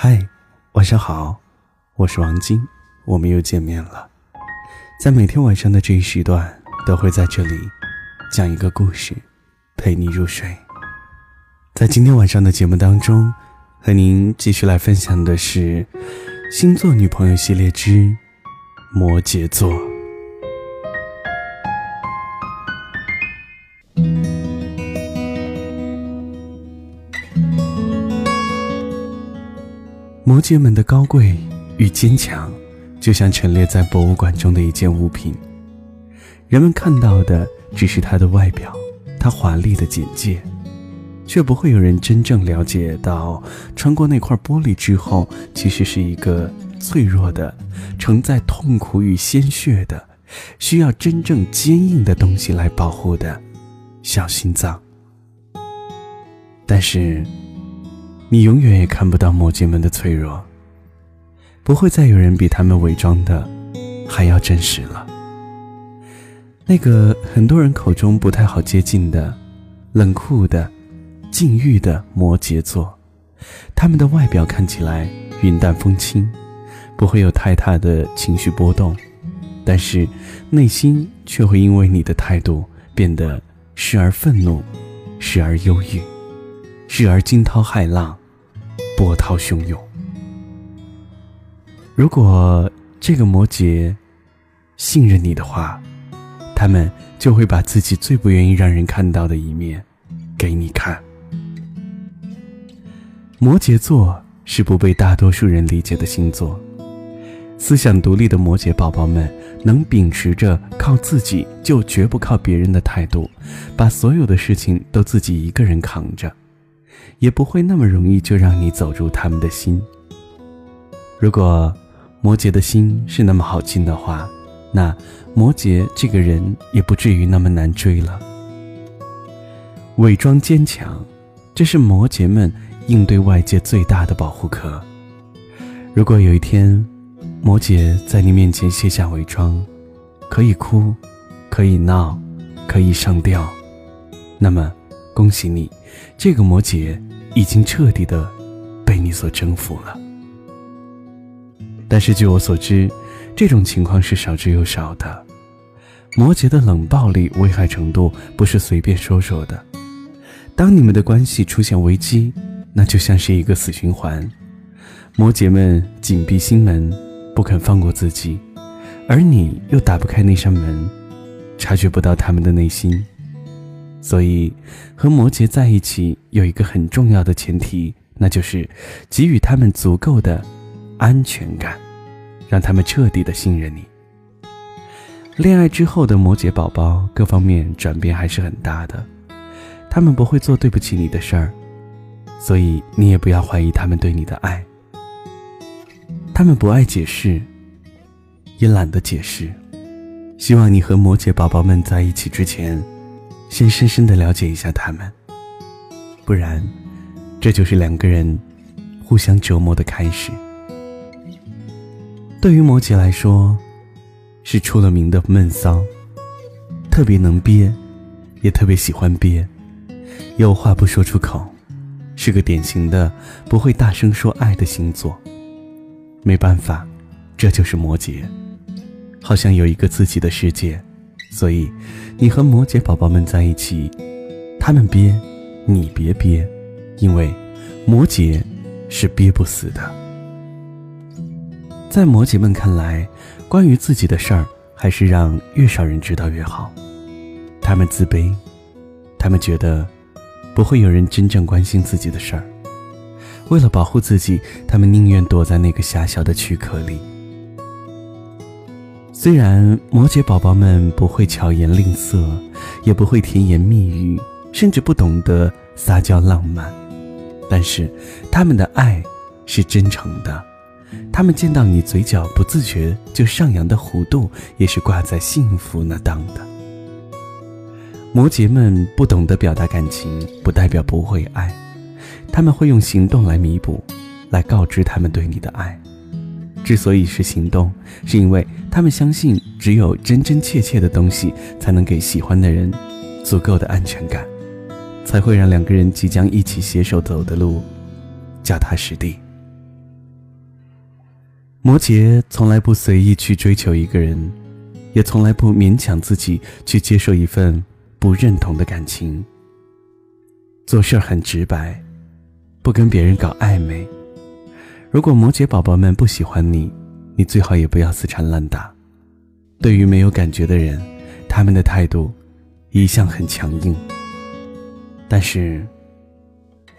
嗨，晚上好，我是王晶，我们又见面了。在每天晚上的这一时段，都会在这里讲一个故事，陪你入睡。在今天晚上的节目当中，和您继续来分享的是星座女朋友系列之摩羯座。摩羯们的高贵与坚强，就像陈列在博物馆中的一件物品。人们看到的只是它的外表，它华丽的简介，却不会有人真正了解到，穿过那块玻璃之后，其实是一个脆弱的、承载痛苦与鲜血的、需要真正坚硬的东西来保护的小心脏。但是。你永远也看不到摩羯们的脆弱，不会再有人比他们伪装的还要真实了。那个很多人口中不太好接近的、冷酷的、禁欲的摩羯座，他们的外表看起来云淡风轻，不会有太大的情绪波动，但是内心却会因为你的态度变得时而愤怒，时而忧郁。时而惊涛骇浪，波涛汹涌。如果这个摩羯信任你的话，他们就会把自己最不愿意让人看到的一面给你看。摩羯座是不被大多数人理解的星座，思想独立的摩羯宝宝们能秉持着靠自己就绝不靠别人的态度，把所有的事情都自己一个人扛着。也不会那么容易就让你走入他们的心。如果摩羯的心是那么好进的话，那摩羯这个人也不至于那么难追了。伪装坚强，这是摩羯们应对外界最大的保护壳。如果有一天，摩羯在你面前卸下伪装，可以哭，可以闹，可以上吊，那么。恭喜你，这个摩羯已经彻底的被你所征服了。但是据我所知，这种情况是少之又少的。摩羯的冷暴力危害程度不是随便说说的。当你们的关系出现危机，那就像是一个死循环。摩羯们紧闭心门，不肯放过自己，而你又打不开那扇门，察觉不到他们的内心。所以，和摩羯在一起有一个很重要的前提，那就是给予他们足够的安全感，让他们彻底的信任你。恋爱之后的摩羯宝宝，各方面转变还是很大的，他们不会做对不起你的事儿，所以你也不要怀疑他们对你的爱。他们不爱解释，也懒得解释。希望你和摩羯宝宝们在一起之前。先深深的了解一下他们，不然，这就是两个人互相折磨的开始。对于摩羯来说，是出了名的闷骚，特别能憋，也特别喜欢憋，有话不说出口，是个典型的不会大声说爱的星座。没办法，这就是摩羯，好像有一个自己的世界。所以，你和摩羯宝宝们在一起，他们憋，你别憋，因为摩羯是憋不死的。在摩羯们看来，关于自己的事儿，还是让越少人知道越好。他们自卑，他们觉得不会有人真正关心自己的事儿。为了保护自己，他们宁愿躲在那个狭小的躯壳里。虽然摩羯宝宝们不会巧言令色，也不会甜言蜜语，甚至不懂得撒娇浪漫，但是他们的爱是真诚的。他们见到你嘴角不自觉就上扬的弧度，也是挂在幸福那当的。摩羯们不懂得表达感情，不代表不会爱，他们会用行动来弥补，来告知他们对你的爱。之所以是行动，是因为他们相信，只有真真切切的东西，才能给喜欢的人足够的安全感，才会让两个人即将一起携手走的路脚踏实地。摩羯从来不随意去追求一个人，也从来不勉强自己去接受一份不认同的感情。做事很直白，不跟别人搞暧昧。如果摩羯宝宝们不喜欢你，你最好也不要死缠烂打。对于没有感觉的人，他们的态度一向很强硬。但是，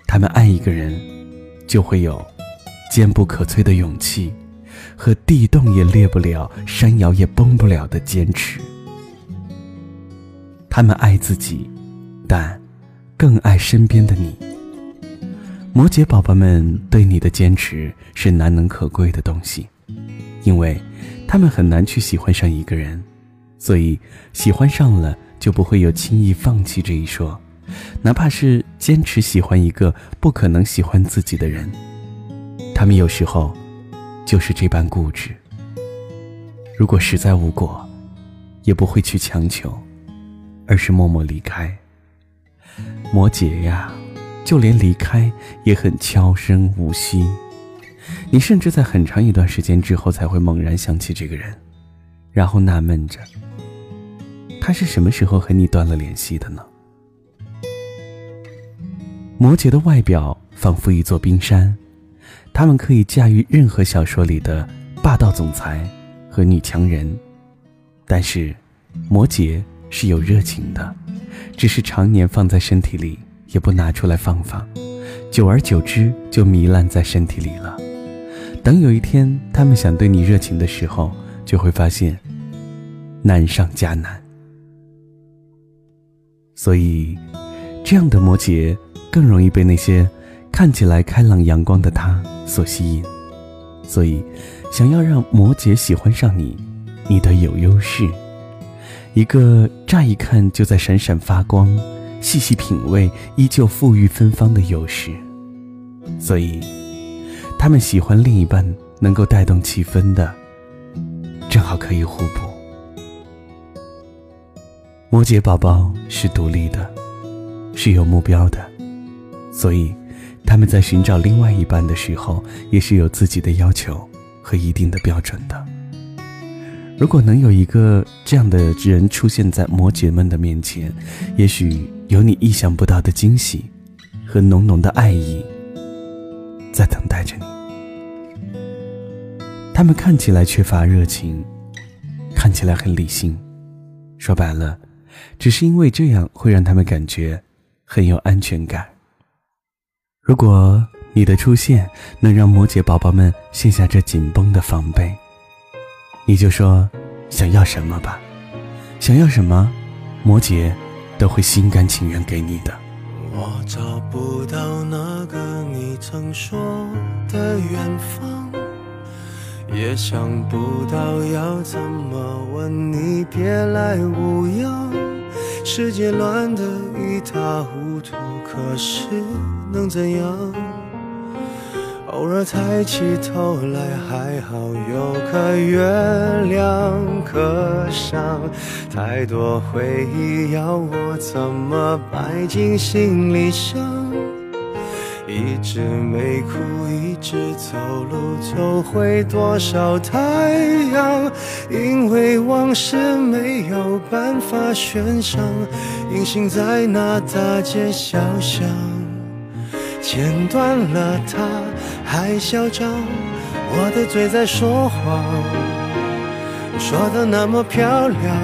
他们爱一个人，就会有坚不可摧的勇气。和地动也裂不了，山摇也崩不了的坚持。他们爱自己，但更爱身边的你。摩羯宝宝们对你的坚持是难能可贵的东西，因为他们很难去喜欢上一个人，所以喜欢上了就不会有轻易放弃这一说，哪怕是坚持喜欢一个不可能喜欢自己的人，他们有时候。就是这般固执。如果实在无果，也不会去强求，而是默默离开。摩羯呀，就连离开也很悄声无息。你甚至在很长一段时间之后才会猛然想起这个人，然后纳闷着，他是什么时候和你断了联系的呢？摩羯的外表仿佛一座冰山。他们可以驾驭任何小说里的霸道总裁和女强人，但是摩羯是有热情的，只是常年放在身体里，也不拿出来放放，久而久之就糜烂在身体里了。等有一天他们想对你热情的时候，就会发现难上加难。所以，这样的摩羯更容易被那些看起来开朗阳光的他。所吸引，所以想要让摩羯喜欢上你，你得有优势，一个乍一看就在闪闪发光、细细品味依旧馥郁芬芳的优势。所以，他们喜欢另一半能够带动气氛的，正好可以互补。摩羯宝宝是独立的，是有目标的，所以。他们在寻找另外一半的时候，也是有自己的要求和一定的标准的。如果能有一个这样的人出现在摩羯们的面前，也许有你意想不到的惊喜和浓浓的爱意在等待着你。他们看起来缺乏热情，看起来很理性，说白了，只是因为这样会让他们感觉很有安全感。如果你的出现能让摩羯宝宝们卸下这紧绷的防备，你就说想要什么吧，想要什么，摩羯都会心甘情愿给你的。我找不到那个你曾说的远方，也想不到要怎么问你别来无恙。世界乱得一塌糊涂，可是能怎样？偶尔抬起头来，还好有颗月亮可赏。太多回忆要我怎么摆进行李箱？一直没哭，一直走路，走回多少太阳？因为往事没有办法悬赏，隐形在那大街小巷。剪断了它还嚣张，我的嘴在说谎，说的那么漂亮，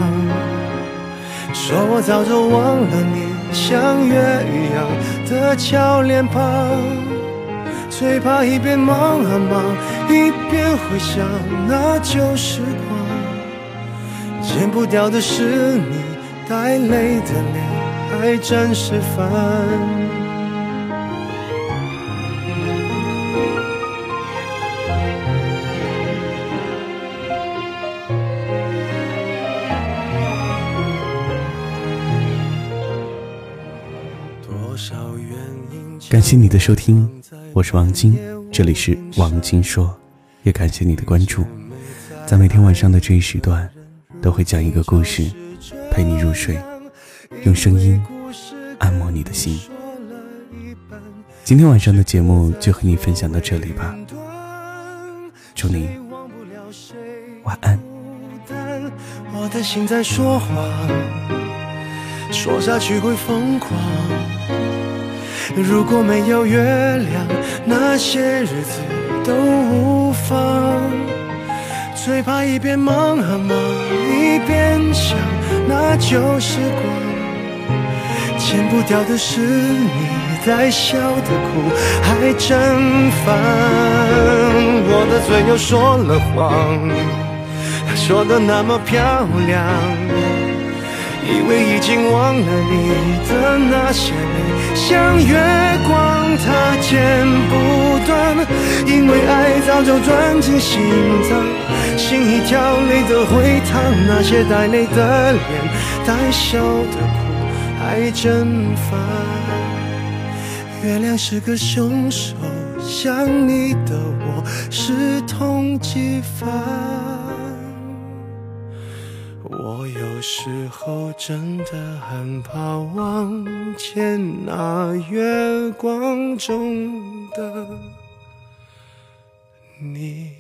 说我早就忘了你。像月一样的俏脸庞，最怕一边忙啊忙，一边回想那旧时光。剪不掉的是你带泪的脸，还真是烦。感谢你的收听，我是王晶，这里是王晶说，也感谢你的关注。在每天晚上的这一时段，都会讲一个故事，陪你入睡，用声音按摩你的心。今天晚上的节目就和你分享到这里吧，祝你晚安。我的心在说谎，说下去会疯狂。如果没有月亮，那些日子都无妨。最怕一边忙啊忙，一边想，那就是光。剪不掉的是你在笑的苦，还真烦。我的嘴又说了谎，说的那么漂亮，以为已经忘了你的那些，像月光它剪不断，因为爱早就钻进心脏，心一跳泪都会淌，那些带泪的脸，带笑的苦。还真烦，月亮是个凶手，想你的我是痛几番。我有时候真的很怕望见那月光中的你。